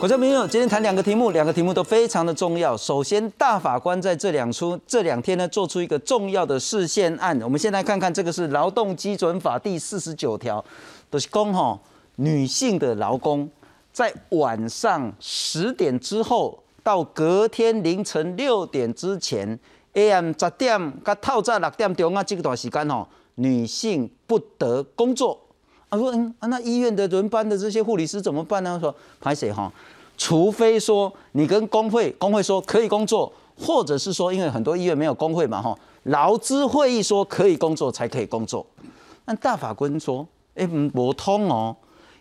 国家民友今天谈两个题目，两个题目都非常的重要。首先，大法官在这两出这两天呢，做出一个重要的视线案。我们先来看看，这个是劳动基准法第四十九条，都是讲吼，女性的劳工在晚上十点之后到隔天凌晨六点之前，AM 十点到透早六点钟啊这段时间吼，女性不得工作。啊说嗯啊那医院的轮班的这些护理师怎么办呢？说拍谁哈？除非说你跟工会工会说可以工作，或者是说因为很多医院没有工会嘛哈，劳资会议说可以工作才可以工作。那大法官说，哎不通哦，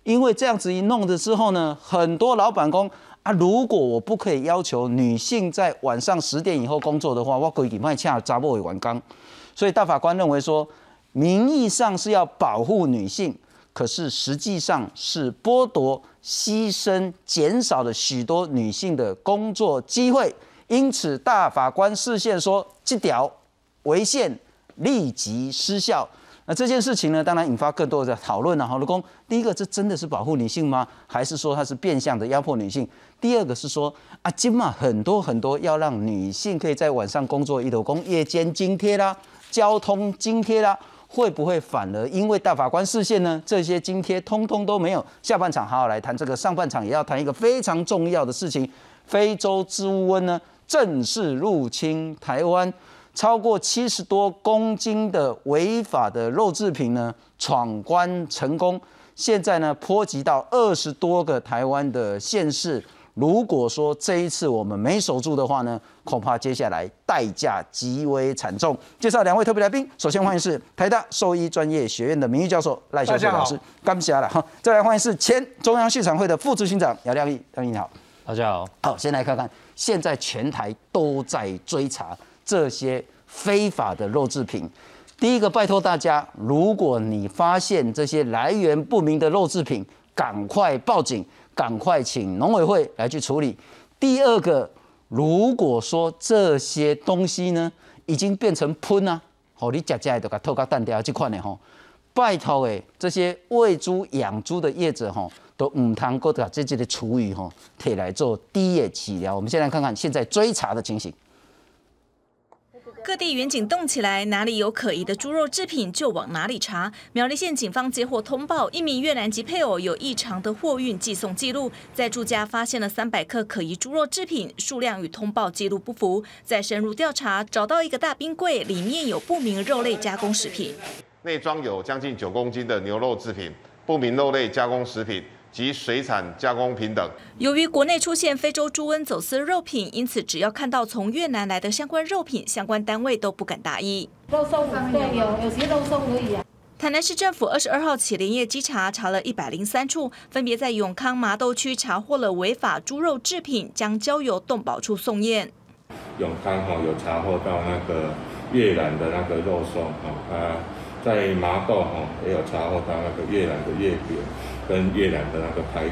因为这样子一弄的之后呢，很多老板工啊，如果我不可以要求女性在晚上十点以后工作的话，我可以卖恰查不为完刚。所以大法官认为说，名义上是要保护女性。可是实际上是剥夺、牺牲、减少了许多女性的工作机会，因此大法官视线说，这条违宪立即失效。那这件事情呢，当然引发更多的讨论了。哈，老公，第一个，这真的是保护女性吗？还是说它是变相的压迫女性？第二个是说，啊，今嘛很多很多要让女性可以在晚上工作，一头工夜间津贴啦，交通津贴啦。会不会反而因为大法官视线呢？这些津贴通通都没有。下半场好好来谈这个，上半场也要谈一个非常重要的事情：非洲猪瘟呢正式入侵台湾，超过七十多公斤的违法的肉制品呢闯关成功，现在呢波及到二十多个台湾的县市。如果说这一次我们没守住的话呢，恐怕接下来代价极为惨重。介绍两位特别来宾，首先欢迎是台大兽医专业学院的名誉教授赖秀秀老师，感谢了哈。再来欢迎是前中央畜产会的副执行长姚亮义，亮义你好，大家好。好，先来看看现在全台都在追查这些非法的肉制品。第一个，拜托大家，如果你发现这些来源不明的肉制品，赶快报警。赶快请农委会来去处理。第二个，如果说这些东西呢已经变成喷啊，好，你家家都给透个蛋掉这款的吼，拜托诶，这些喂猪养猪的业者吼，都唔通过把自己的厨余吼，摕来做低液治疗。我们先来看看现在追查的情形。各地远警动起来，哪里有可疑的猪肉制品就往哪里查。苗栗县警方接获通报，一名越南籍配偶有异常的货运寄送记录，在住家发现了三百克可疑猪肉制品，数量与通报记录不符。在深入调查，找到一个大冰柜，里面有不明肉类加工食品，内装有将近九公斤的牛肉制品，不明肉类加工食品。及水产加工品等。由于国内出现非洲猪瘟走私肉品，因此只要看到从越南来的相关肉品，相关单位都不敢大意。肉松对，有有些肉松可以啊。台南市政府二十二号起连夜稽查，查了一百零三处，分别在永康麻豆区查获了违法猪肉制品，将交由动保处送验。永康哈有查获到那个越南的那个肉松哈，啊，在麻豆哈也有查获到那个越南的月饼。跟越南的那个排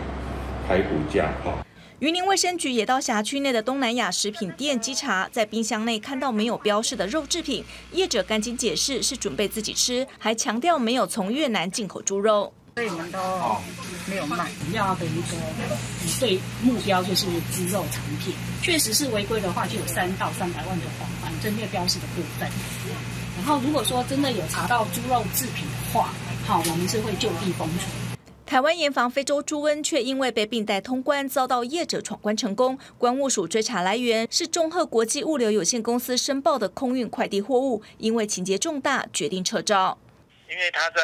排骨架哈。云林卫生局也到辖区内的东南亚食品店稽查，在冰箱内看到没有标示的肉制品，业者赶紧解释是准备自己吃，还强调没有从越南进口猪肉。所以我们都没有卖，要的一个对目标就是猪肉产品，确实是违规的话，就有三到三百万的罚款，针对标示的部分。然后如果说真的有查到猪肉制品的话，好，我们是会就地封存。台湾严防非洲猪瘟，却因为被并带通关，遭到业者闯关成功。关务署追查来源是中赫国际物流有限公司申报的空运快递货物，因为情节重大，决定撤招。因为他在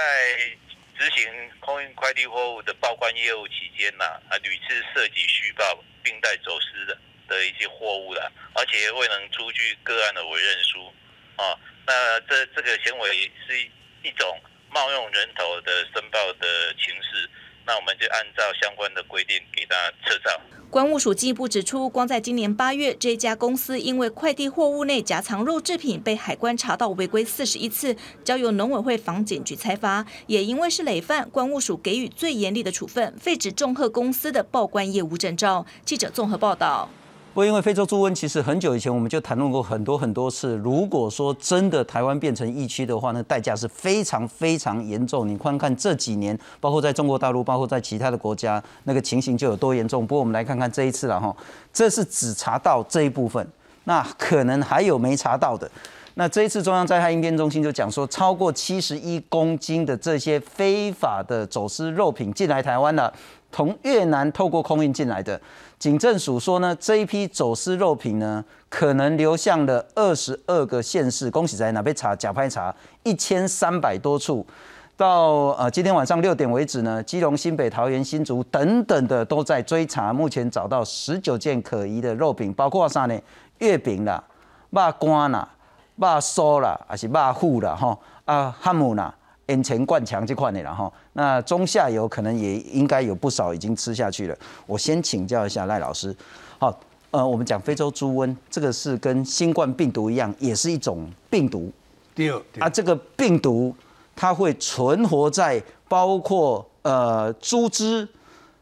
执行空运快递货物的报关业务期间呐，啊屡次涉及虚报并带走私的的一些货物了，而且未能出具个案的委任书啊，那这这个行为是一种。冒用人头的申报的情势，那我们就按照相关的规定给他撤照。关务署进一步指出，光在今年八月，这家公司因为快递货物内夹藏肉制品，被海关查到违规四十一次，交由农委会防检局裁罚。也因为是累犯，关务署给予最严厉的处分，废止众贺公司的报关业务证照。记者综合报道。不过因为非洲猪瘟，其实很久以前我们就谈论过很多很多次。如果说真的台湾变成疫区的话，那代价是非常非常严重。你看看这几年，包括在中国大陆，包括在其他的国家，那个情形就有多严重。不过我们来看看这一次了哈，这是只查到这一部分，那可能还有没查到的。那这一次中央灾害应变中心就讲说，超过七十一公斤的这些非法的走私肉品进来台湾了，从越南透过空运进来的。警政署说呢，这一批走私肉品呢，可能流向了二十二个县市。恭喜在哪被查假拍查一千三百多处，到呃今天晚上六点为止呢，基隆、新北、桃园、新竹等等的都在追查，目前找到十九件可疑的肉品，包括啥呢？月饼啦、肉干啦。肉酥啦，还是肉糊啦，哈啊汉姆啦，眼前灌肠这块的了，哈。那中下游可能也应该有不少已经吃下去了。我先请教一下赖老师，好，呃，我们讲非洲猪瘟，这个是跟新冠病毒一样，也是一种病毒。第二啊，这个病毒它会存活在包括呃猪只、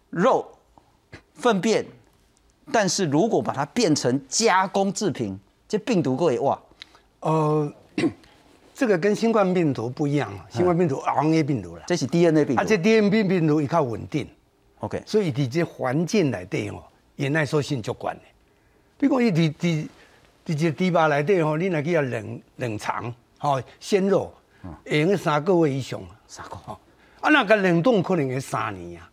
肉、粪便，但是如果把它变成加工制品，这病毒会哇。呃，这个跟新冠病毒不一样啊，新冠病毒 RNA 病毒了，这是 DNA 病毒，而且 DNA 病毒也靠稳定，OK，所以你这环境来对哦，也耐受性就管的。比如讲，你你你这猪肉来对哦，你来去要冷冷藏，哦，鲜肉，用三个月以上，三个。哦，啊，那个冷冻可能要三年啊，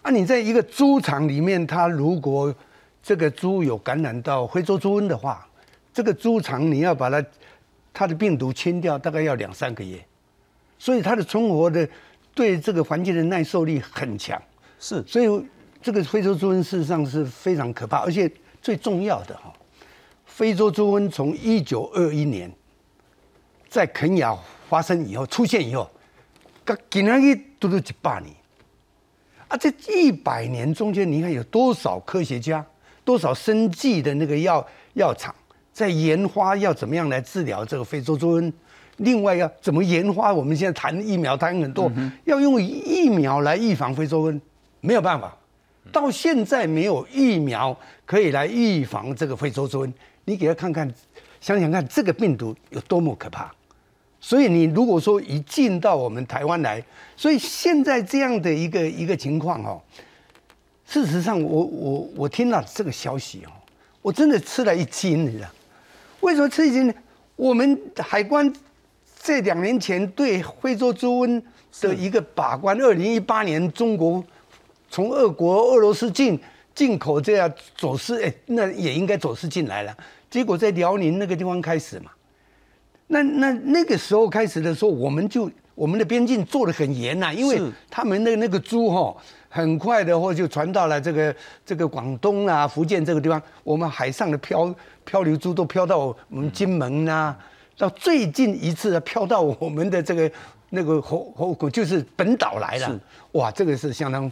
啊，你在一个猪场里面，它如果这个猪有感染到非洲猪瘟的话，这个猪场你要把它。它的病毒清掉大概要两三个月，所以它的存活的对这个环境的耐受力很强。是，所以这个非洲猪瘟事实上是非常可怕，而且最重要的哈，非洲猪瘟从一九二一年在肯亚发生以后出现以后，到今年一都是一百年，啊，这一百年中间你看有多少科学家，多少生计的那个药药厂。在研发要怎么样来治疗这个非洲猪瘟，另外要怎么研发？我们现在谈疫苗谈很多，要用疫苗来预防非洲瘟，没有办法，到现在没有疫苗可以来预防这个非洲猪瘟。你给他看看，想想看这个病毒有多么可怕。所以你如果说一进到我们台湾来，所以现在这样的一个一个情况哦，事实上我我我听到这个消息哦，我真的吃了一惊，你知道。为什么吃一惊呢？我们海关这两年前对非洲猪瘟的一个把关，二零一八年中国从俄国、俄罗斯进进口这样走私，哎，那也应该走私进来了。结果在辽宁那个地方开始嘛，那那那个时候开始的时候，我们就我们的边境做的很严呐，因为他们的那个猪哈。很快的，或就传到了这个这个广东啊、福建这个地方，我们海上的漂漂流猪都漂到我们金门呐，到最近一次漂到我们的这个 那个后后口就是本岛来了，哇，这个是相当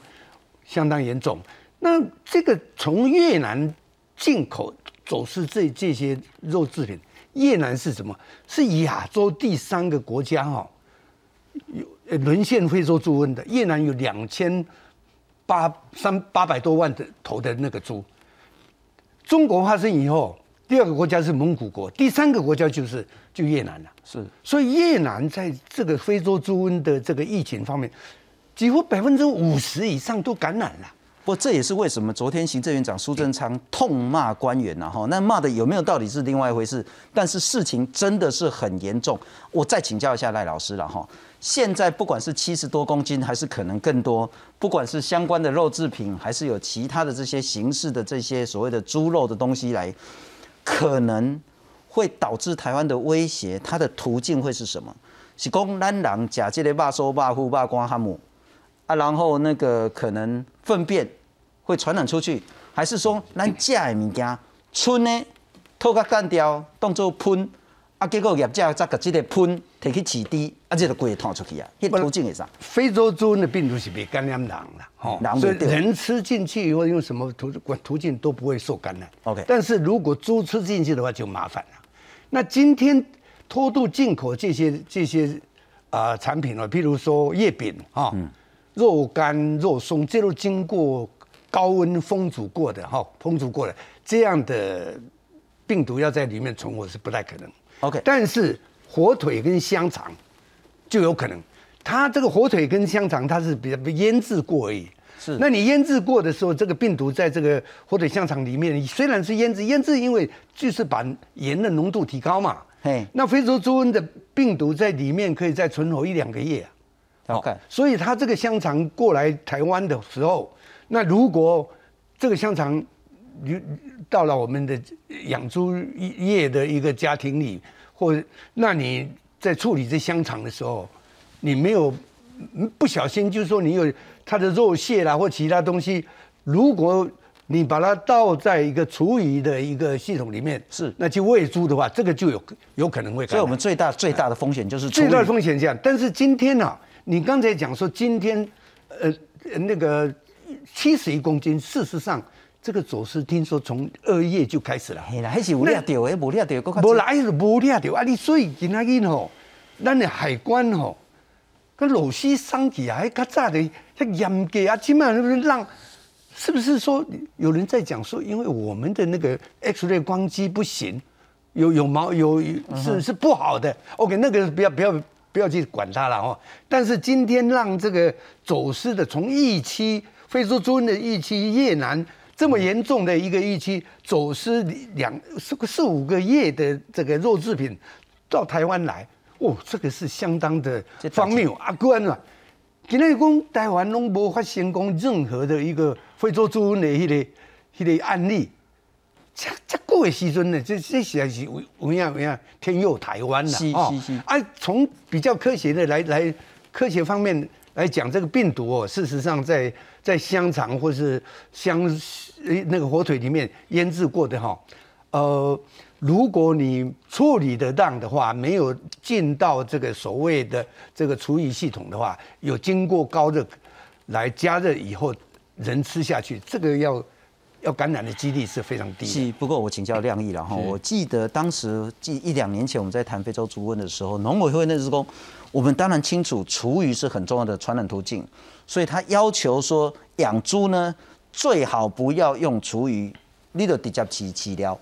相当严重。那这个从越南进口走私这这些肉制品，越南是什么？是亚洲第三个国家哈，有沦陷非洲猪瘟的。越南有两千。八三八百多万的头的那个猪，中国发生以后，第二个国家是蒙古国，第三个国家就是就越南了。是，所以越南在这个非洲猪瘟的这个疫情方面，几乎百分之五十以上都感染了。不，这也是为什么昨天行政院长苏贞昌痛骂官员呐哈，那骂的有没有道理是另外一回事，但是事情真的是很严重。我再请教一下赖老师了哈。现在不管是七十多公斤，还是可能更多，不管是相关的肉制品，还是有其他的这些形式的这些所谓的猪肉的东西来，可能会导致台湾的威胁，它的途径会是什么？是讲咱人假这类肉收肉户肉光哈姆啊，然后那个可能粪便会传染出去，还是说咱假的物件，春呢透过干掉当做喷？啊，结果业者再把这个喷提去起滴，啊，这个鬼吐出去啊，迄途径是啥？非洲猪瘟的病毒是被感染人啦，吼，所以人吃进去以后用什么途途径都不会受感染。OK，但是如果猪吃进去的话就麻烦了。那今天偷渡进口这些这些啊产品呢，譬如说月饼啊、肉干、肉松，这都经过高温烹煮过的哈，烹煮过的这样的病毒要在里面存活是不太可能。OK，但是火腿跟香肠就有可能，它这个火腿跟香肠它是比较腌制过而已。是那你腌制过的时候，这个病毒在这个火腿香肠里面，虽然是腌制，腌制因为就是把盐的浓度提高嘛。嘿那非洲猪瘟的病毒在里面可以再存活一两个月啊。OK 所以它这个香肠过来台湾的时候，那如果这个香肠流到了我们的养猪业的一个家庭里，或那你在处理这香肠的时候，你没有嗯不小心，就是说你有它的肉屑啦或其他东西，如果你把它倒在一个厨余的一个系统里面，是那去喂猪的话，这个就有有可能会。所以我们最大最大的风险就是最大风险这样。但是今天呢、你刚才讲说今天，呃，那个七十一公斤，事实上这个走私听说从二月就开始了。嘿啦，迄是有掠到的，无掠到的，无来是无掠着啊！你所以今仔日吼，咱的海关吼，个螺丝伤起来，较早的遐严格啊，起码是不是让？是不是说有人在讲说，因为我们的那个 X 光光机不行，有有毛有是是不好的。OK，那个不要不要不要去管它了哦。但是今天让这个走私的从疫区非洲猪瘟的疫区越南这么严重的一个疫区走私两四个四五个月的这个肉制品到台湾来，哦，这个是相当的荒谬啊！关了。今天讲台湾拢无发生讲任何的一个非洲猪瘟的迄、个迄、个案例，这这过的时阵呢，这这实在是有有影有影天佑台湾了是是是啊，从比较科学的来来科学方面来讲，这个病毒哦，事实上在在香肠或是香呃那个火腿里面腌制过的哈，呃，如果你处理得当的话，没有进到这个所谓的这个厨余系统的话，有经过高热来加热以后，人吃下去，这个要要感染的几率是非常低的。是，不过我请教亮义了哈，我记得当时记一两年前我们在谈非洲猪瘟的时候，农委会那时候，我们当然清楚厨余是很重要的传染途径，所以他要求说养猪呢最好不要用厨余，你就直接起饲料。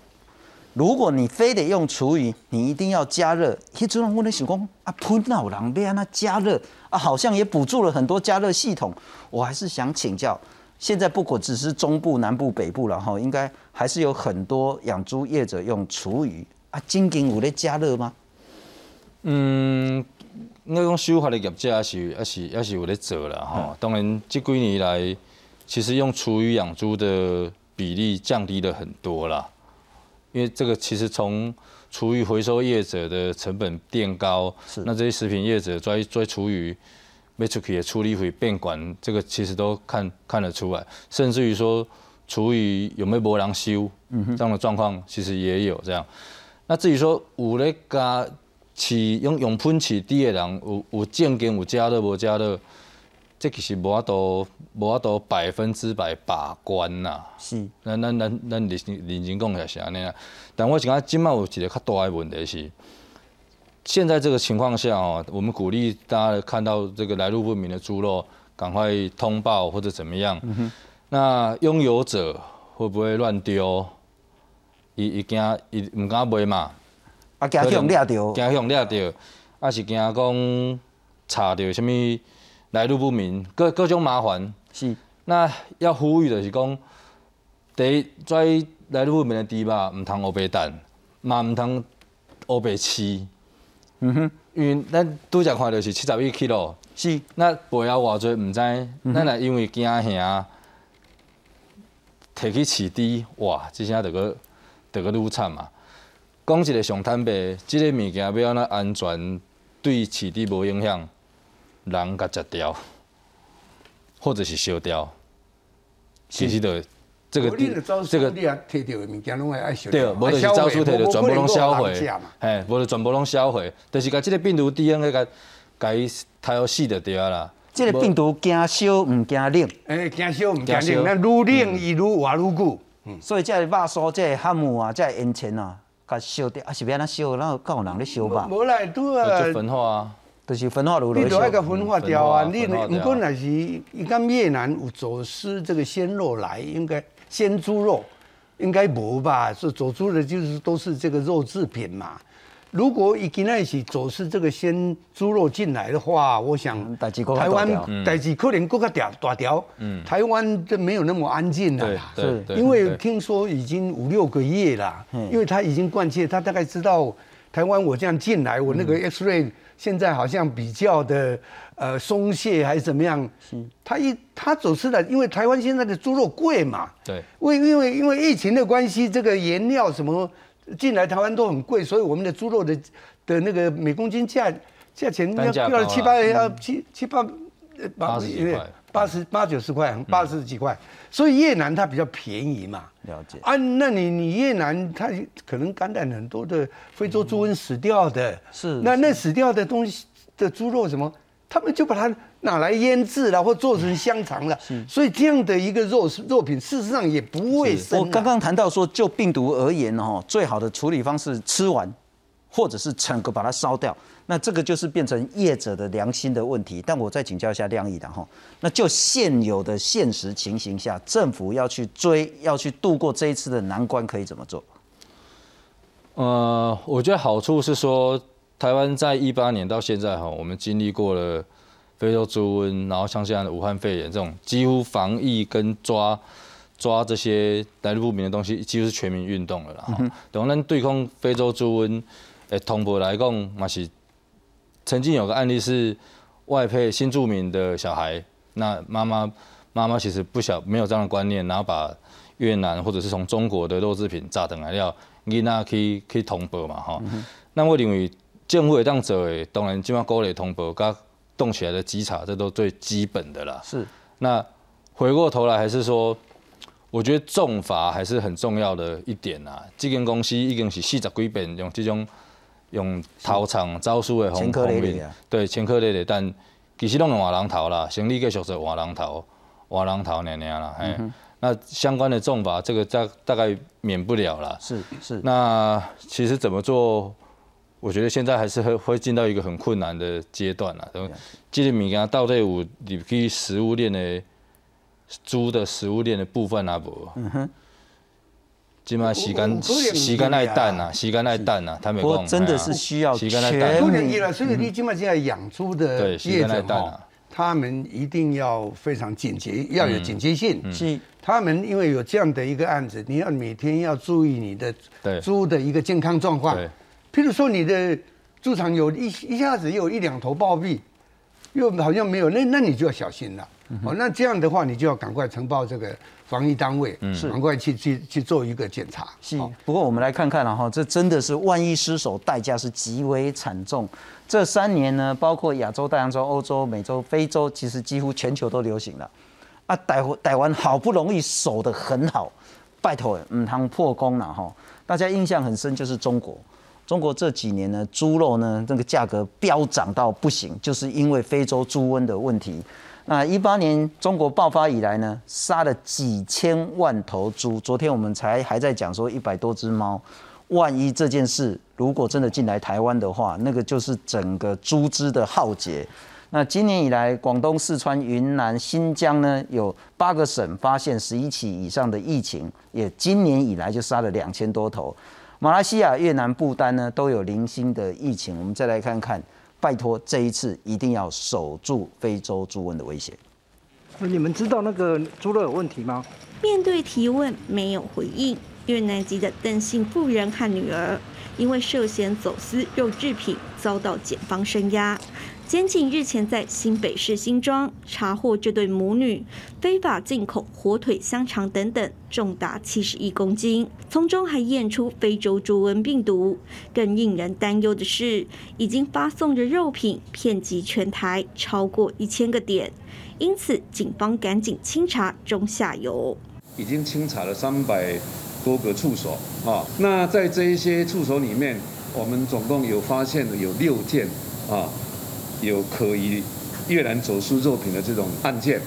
如果你非得用厨余，你一定要加热。迄阵我咧想讲啊，喷脑人要安那加热啊，好像也补助了很多加热系统。我还是想请教，现在不管只是中部、南部、北部了哈，应该还是有很多养猪业者用厨余啊，真经有咧加热吗？嗯，应该讲修法的业者也是也是也是有在做啦吼。当然，这几年来，其实用厨余养猪的比例降低了很多啦。因为这个其实从厨余回收业者的成本变高，是那这些食品业者追追厨余。卖出去的处理费变管，这个其实都看看得出来，甚至于说厨余有没有没人修，这样的状况其实也有这样。那至于说有咧加饲用用喷饲猪的人，有有正经有加热无加热，这其实无法度无法度百分之百把关呐、是，咱咱咱咱认认真讲也是安尼啊。但我是感觉今麦有一个较大的问题是，现在这个情况下哦，我们鼓励大家看到这个来路不明的猪肉，赶快通报或者怎么样。那拥有者会不会乱丢？伊伊惊伊毋敢卖嘛？啊，惊去用掠着，惊用掠着，啊是惊讲查着什物来路不明，各各种麻烦。是，那要呼吁的是讲，第一，在来路不明的猪肉毋通乌白蛋，嘛毋通乌白饲。嗯哼，因为咱拄则看到是七十一 kg，是，那背了偌济毋知，咱若因为惊吓，摕去饲猪，哇，即下着个着个愈惨嘛。讲一个上坦白，即、个物件要安怎安全，对饲猪无影响，人甲食掉，或者是烧掉，其实就这个这个你也摕到的物件拢会爱烧对，掉无就是招数摕着全部拢销毁。嘿，无就全部拢销毁，就是甲即个病毒 DNA 甲甲伊杀互死就对啊啦。这个病毒惊烧唔惊冷，哎，惊烧唔惊冷，咱愈冷伊愈活愈久。所以这个肉酥、这个汉姆啊、这个烟尘啊，甲烧掉，啊是要安怎烧？然后有人咧烧吧？无来拄啊就，焚化啊，就是分化炉你都爱个分化掉啊！你分化掉不过那是伊讲越南有走私这个鲜肉来，应该鲜猪肉应该无吧？是走私的，就是都是这个肉制品嘛。如果伊跟那一起走私这个鲜猪肉进来的话，我想台湾大条代志可能更加大大条。嗯台湾就没有那么安静了对啦。对对，因为对听说已经五六个月了嗯，因为他已经惯切，他大概知道台湾我这样进来，我那个嗯 X ray 现在好像比较的呃松懈还是怎么样？他一他走私的，因为台湾现在的猪肉贵嘛，对。为因为因为疫情的关系，这个原料什么进来台湾都很贵，所以我们的猪肉的的那个每公斤价价钱要要七八要七七八呃八十几块八十八九十块，八十几块，所以越南它比较便宜嘛。了解。啊，那你你越南它可能感染很多的非洲猪瘟死掉的，是那那死掉的东西的猪肉什么，他们就把它拿来腌制了，或做成香肠了，所以这样的一个肉肉品，事实上也不卫生啊。我刚刚谈到说，就病毒而言哦，最好的处理方式吃完，或者是整个把它烧掉。那这个就是变成业者的良心的问题。但我再请教一下亮义的哈，那就现有的现实情形下，政府要去追，要去度过这一次的难关，可以怎么做？呃，我觉得好处是说，台湾在一八年到现在哈，我们经历过了非洲猪瘟，然后像现在的武汉肺炎这种几乎防疫跟抓抓这些来路不明的东西，几乎是全民运动了啦。哈、等咱对抗非洲猪瘟，诶，同步来讲嘛是，曾经有个案例是外配新住民的小孩，那妈妈妈妈其实不晓没有这样的观念，然后把越南或者是从中国的肉制品炸等来料，囡仔去去通报嘛吼。那我认为政府会当做的，当然即马鼓励通报，甲动起来的稽查，这都最基本的啦。是那回过头来，还是说，我觉得重罚还是很重要的一点啊。这间公司已经是四十几遍用这种用逃场招数的前方方面对前科累累，但其实拢用换人头啦，生意继续做换人头，换人头那样啦，嘿。那相关的重罚，这个大大概免不了啦。是是，那其实怎么做？我觉得现在还是会会进到一个很困难的阶段啦。然后，这个物件到底有入去食物链的猪的食物链的部分啊无？嗯哼。今嘛时间有有可能是时间爱等啊啊，时间爱等啊，他们讲不过真的是需要时间爱全等不能了，所以你起码现在养猪的业者哈间来淡啊，他们一定要非常警觉，要有警觉性。是。他们因为有这样的一个案子，你要每天要注意你的对。猪的一个健康状况。譬如说你的猪场有一一下子有一两头暴毙，又好像没有，那那你就要小心了。哦，那这样的话，你就要赶快呈报这个防疫单位，是赶快去去去做一个检查。是哦，不过我们来看看了哈，这真的是万一失手，代价是极为惨重。这三年呢，包括亚洲、大洋洲、欧洲、美洲、非洲，其实几乎全球都流行了。啊，台台湾好不容易守得很好，拜托，嗯，汤破功了哈。大家印象很深就是中国，中国这几年呢，猪肉呢那个价格飙涨到不行，就是因为非洲猪瘟的问题。那一八年中国爆发以来呢，杀了几千万头猪。昨天我们才还在讲说一百多只猫，万一这件事如果真的进来台湾的话，那个就是整个猪只的浩劫。那今年以来，广东、四川、云南、新疆呢，有八个省发现十一起以上的疫情，也今年以来就杀了两千多头。马来西亚、越南、不丹呢都有零星的疫情。我们再来看看，拜托这一次一定要守住非洲猪瘟的威胁。你们知道那个猪肉有问题吗？面对提问没有回应，越南籍的邓姓妇人和女儿因为涉嫌走私肉制品遭到检方声押。监警日前在新北市新庄查获这对母女非法进口火腿、香肠等等，重达七十一公斤，从中还验出非洲猪瘟病毒。更令人担忧的是，已经发送的肉品遍及全台超过一千个点，因此警方赶紧清查中下游。已经清查了三百多个处所啊。那在这一些处所里面，我们总共有发现有六件啊，有可疑越南走私肉品的这种案件。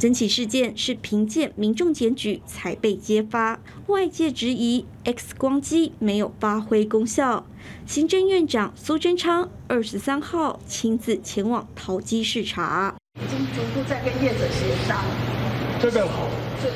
整起事件是凭借民众检举才被揭发，外界质疑 X 光机没有发挥功效。行政院长苏贞昌二十三号亲自前往桃机视察，已经逐步在跟业者协商，这个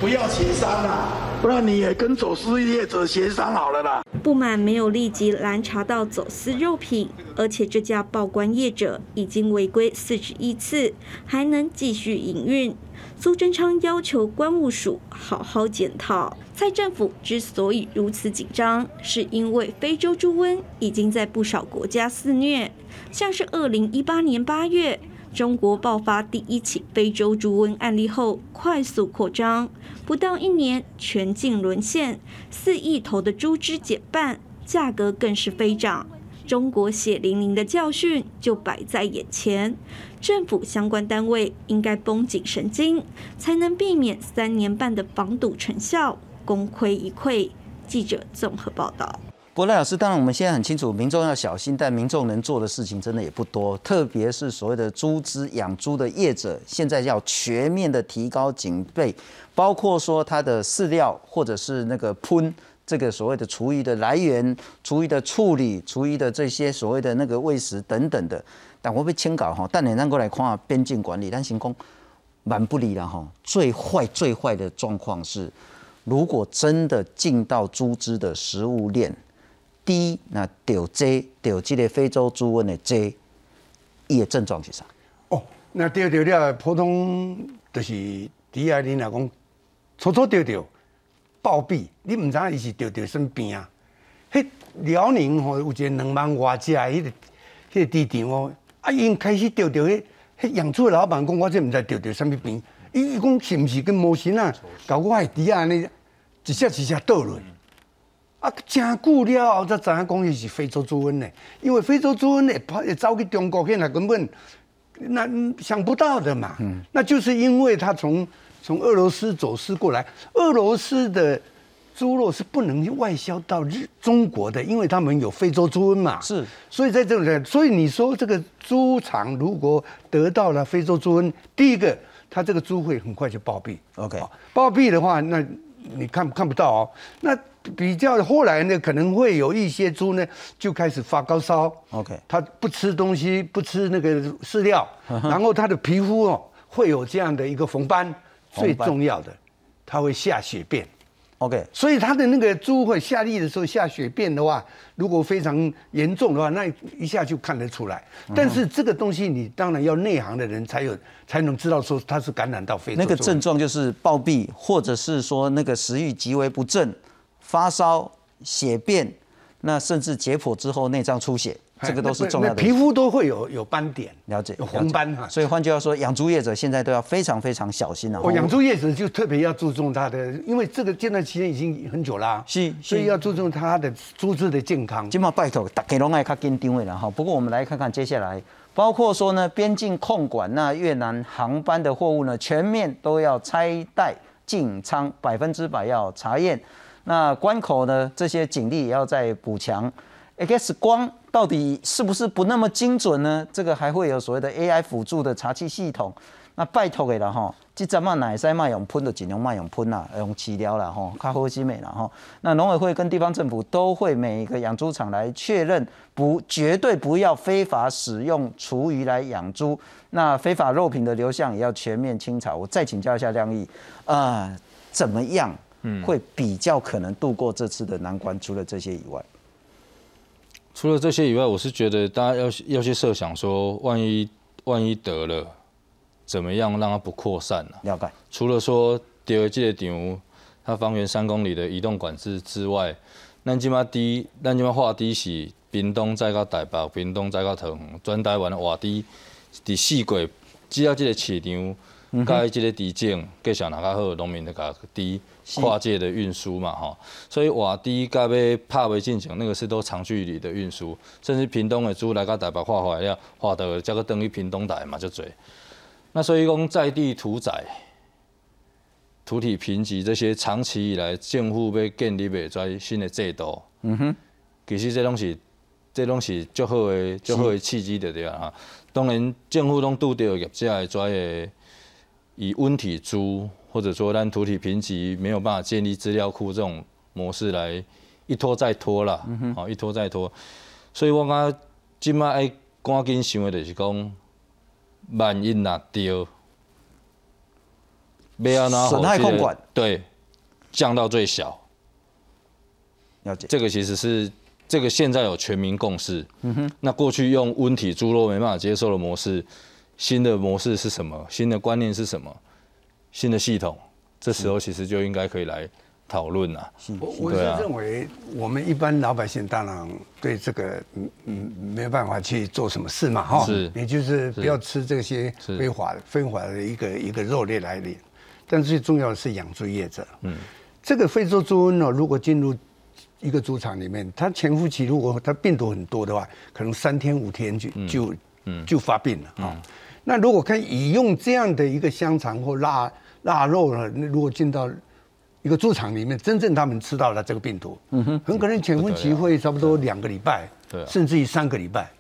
不要协商啦，不然你也跟走私业者协商好了啦。不满没有立即拦查到走私肉品，而且这家报关业者已经违规四十一次，还能继续营运。苏贞昌要求关务署好好检讨。蔡政府之所以如此紧张，是因为非洲猪瘟已经在不少国家肆虐，像是二零一八年八月，中国爆发第一起非洲猪瘟案例后，快速扩张，不到一年全境沦陷，四亿头的猪只减半，价格更是飞涨。中国血淋淋的教训就摆在眼前，政府相关单位应该绷紧神经，才能避免三年半的防堵成效功亏一篑。记者综合报道。不过赖老师，当然我们现在很清楚，民众要小心，但民众能做的事情真的也不多，特别是所谓的猪只养猪的业者，现在要全面的提高警备，包括说它的饲料或者是那个喷。这个所谓的厨余的来源、厨余的处理、厨余的这些所谓的那个喂食等等的，但我被签稿哈，但你让过来看边境管理，但行功蛮不离了哈。最坏最坏的状况是，如果真的进到猪只的食物链，第一那丢这丢这个非洲猪瘟的这，伊的症状是啥？哦，那丢丢了，普通就是第二你来讲，初初丢丢。暴毙，你唔知伊是得得什病啊？迄辽宁吼有一个两万外只迄个迄个市场哦，啊已经开始得得迄迄养猪的老板讲，我这唔知得得什么病。伊伊讲是毋是跟魔神啊？搞我的猪啊，尼一只一只倒落，啊，真久了后才知影讲伊是非洲猪瘟呢。因为非洲猪瘟会跑会走去中国，现在根本那想不到的嘛。嗯，那就是因为他从。从俄罗斯走私过来，俄罗斯的猪肉是不能外销到日中国的，因为他们有非洲猪瘟嘛。是，所以在这种，所以你说这个猪场如果得到了非洲猪瘟，第一个，它这个猪会很快就暴毙。OK，暴毙的话，那你看看不到哦。那比较后来呢，可能会有一些猪呢就开始发高烧。OK，它不吃东西，不吃那个饲料，然后它的皮肤哦会有这样的一个红斑。最重要的，它会下血便，OK，所以它的那个猪会下痢的时候下血便的话，如果非常严重的话，那一下就看得出来。但是这个东西你当然要内行的人才有才能知道说它是感染到非洲。那个症状就是暴毙，或者是说那个食欲极为不振、发烧、血便，那甚至解剖之后内脏出血。这个都是重要的，皮肤都会有有斑点，了解有红斑哈。所以换句话说，养猪业者现在都要非常非常小心了。哦，养猪业者就特别要注重它的，因为这个阶段期间已经很久啦，是，所以要注重它的猪只的健康。今嘛拜托，大家拢爱较紧张的了哈。不过我们来看看接下来，包括说呢，边境控管，那越南航班的货物呢，全面都要拆袋进仓，百分之百要查验。那关口呢，这些警力也要再补强。X 光到底是不是不那么精准呢？这个还会有所谓的 AI 辅助的查气系统。那拜托给了哈，即阵嘛奶塞卖用喷的尽量卖用喷啦，用饲料啦哈，较好些美啦哈。那农委会跟地方政府都会每一个养猪场来确认，不绝对不要非法使用厨余来养猪。那非法肉品的流向也要全面清查。我再请教一下亮义，啊，怎么样会比较可能度过这次的难关？除了这些以外。除了这些以外，我是觉得大家要要去设想说，万一万一得了，怎么样让它不扩散呢？了解。除了说第二届场它方圆三公里的移动管制之外，咱即马低，咱即马画低是屏东再到台北，屏东再到桃园，全台湾的画滴，伫四季，只要这个市场。甲伊即个地景，继续哪较好，农民就甲滴跨界的运输嘛，吼，所以话滴甲要拍未进前，那个是都长距离的运输，甚至屏东的猪来到台北化坏了，化到这个等于屏东台嘛，就侪。那所以讲在地屠宰、土体贫瘠这些，长期以来政府要建立的跩新的制度，嗯哼，其实这拢是，这拢是足好的、足好的契机的对啊。当然政府拢拄着业者的跩的。以温体猪或者说让土体评级没有办法建立资料库这种模式来一拖再拖啦，好一拖再拖，所以我感觉今麦爱赶紧想的就是讲，万一若丢，要安怎损害控管对降到最小。了解，这个其实是这个现在有全民共识。嗯哼，那过去用温体猪肉没办法接受的模式，新的模式是什么？新的观念是什么？新的系统，这时候其实就应该可以来讨论了。我我是认为，我们一般老百姓当然对这个嗯嗯没有办法去做什么事嘛哈，是，也就是不要吃这些非法非法的一个一个肉类来源。但最重要的是养猪业者，嗯，这个非洲猪瘟呢，如果进入一个猪场里面，它潜伏期如果它病毒很多的话，可能三天五天就就就发病了啊。那如果可以用这样的一个香肠或腊腊肉呢，如果进到一个猪场里面，真正他们吃到了这个病毒，嗯哼，很可能潜伏期会差不多两个礼拜，对，甚至于三个礼拜。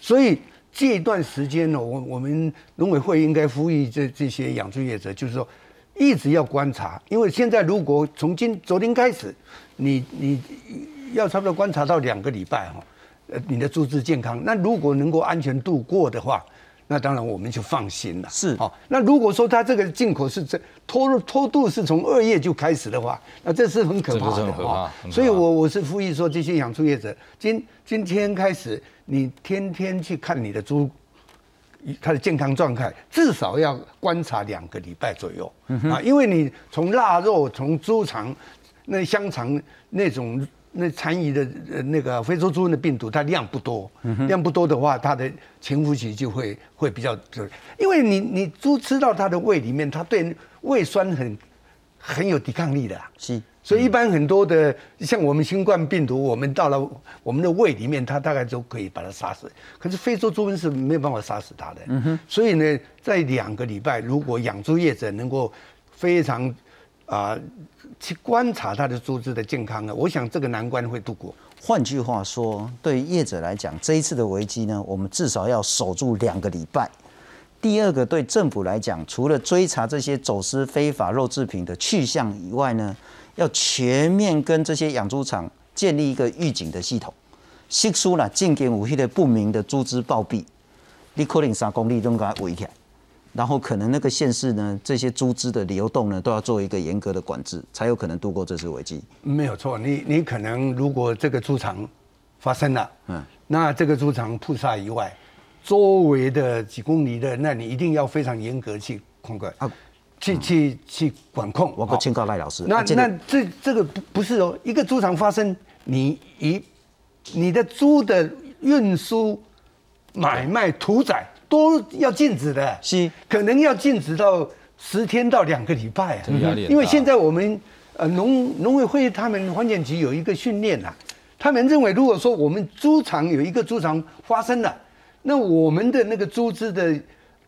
所以这一段时间呢，我我们农委会应该呼吁这这些养猪业者，就是说。一直要观察，因为现在如果从今昨天开始，你你要差不多观察到两个礼拜哈，呃，你的猪只健康，那如果能够安全度过的话，那当然我们就放心了。是哦，那如果说它这个进口是这拖拖度是从二月就开始的话，那这是很可怕的哈。所以我我是呼吁说，这些养猪业者，今今天开始，你天天去看你的猪。它的健康状态至少要观察两个礼拜左右啊，因为你从腊肉、从猪肠、那香肠那种那残余的那个非洲猪瘟的病毒，它量不多，量不多的话，它的潜伏期就会会比较就，因为你你猪吃到它的胃里面，它对胃酸很很有抵抗力的，是。所以一般很多的像我们新冠病毒，我们到了我们的胃里面，它大概都可以把它杀死。可是非洲猪瘟是没有办法杀死它的。嗯哼。所以呢，在两个礼拜，如果养猪业者能够非常啊去观察它的猪只的健康呢，我想这个难关会度过。换句话说，对于业者来讲，这一次的危机呢，我们至少要守住两个礼拜。第二个，对政府来讲，除了追查这些走私非法肉制品的去向以外呢？要全面跟这些养猪场建立一个预警的系统，吸收了进点武器的不明的猪只暴毙，你可能三公里都给它围起来，然后可能那个县市呢，这些猪只的流动呢，都要做一个严格的管制，才有可能度过这次危机。没有错，你你可能如果这个猪场发生了，嗯，那这个猪场扑杀以外，周围的几公里的，那你一定要非常严格去控管啊。去去去管控，我不劝告赖老师。那那这这个不不是哦，一个猪场发生，你一你的猪的运输、买卖、屠宰都要禁止的，是可能要禁止到十天到两个礼拜啊。因为现在我们呃农农委会他们环检局有一个训练呐，他们认为如果说我们猪场有一个猪场发生了，那我们的那个猪只的。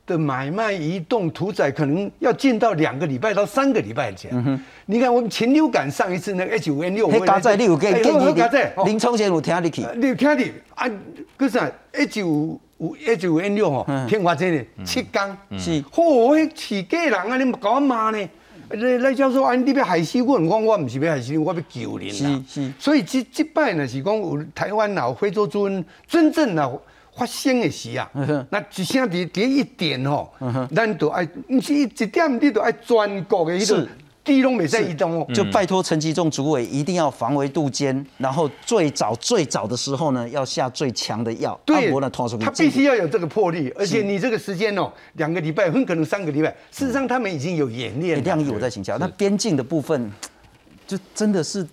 的买卖、移动、屠宰，可能要进到两个礼拜到三个礼拜前。你看，我们禽流感上一次那个 H 五 N 六，黑加在你有给给你林冲先有听你去，你有听你啊？可是 H 五五 H 五 N 六吼，天华真的七缸是，嚯，饲鸡人啊，你搞我骂呢？赖赖教授安，你要害死我，我我唔是要害死你，我要救人是是，所以这这摆呢是讲有台湾啊，非洲猪瘟真正啊。发生的时啊，那一声第第一点吼，咱都爱，唔是一点，你都爱全国的迄种地拢未在移动哦。就拜托陈吉仲主委一定要防微杜渐，然后最早最早的时候呢，要下最强的药。对，他必须要有这个魄力，而且你这个时间哦，两个礼拜，很可能三个礼拜。事实上，他们已经有演练。亮义，我在请教，那边境的部分，就真的是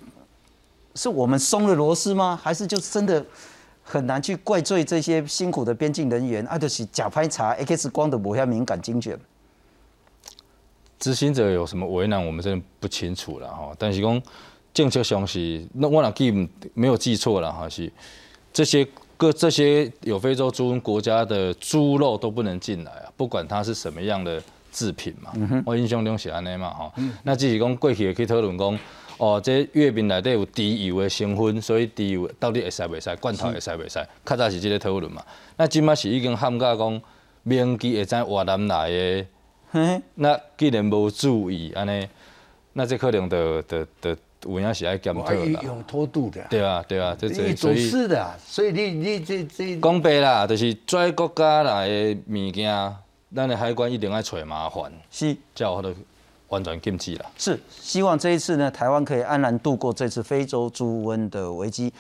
是我们松了螺丝吗？还是就真的？很难去怪罪这些辛苦的边境人员，啊，就是假拍查 X 光的某些敏感精卷。执行者有什么为难，我们真的不清楚了哈。但是讲政策上是，那我哪记没有记错了哈，是这些各这些有非洲猪瘟国家的猪肉都不能进来啊，不管它是什么样的制品嘛。我印象中是安尼嘛哈。那只是讲过去也可以讨论讲。哦，这月饼内底有猪油的成分，所以猪油到底会使袂使？罐头会使袂使？较早是这个讨论嘛。那今麦是已经涵盖讲，明基会在越南来的 那既然无注意安尼，那这可能的的的有影是爱检讨啦。有偷渡的。对啊，对啊，这这所以是的，所以你你这这讲白啦，就是跩国家来的物件，咱的海关一定爱找麻烦，是叫我的完全禁止啦。是希望这一次呢，台湾可以安然度过这次非洲猪瘟的危机。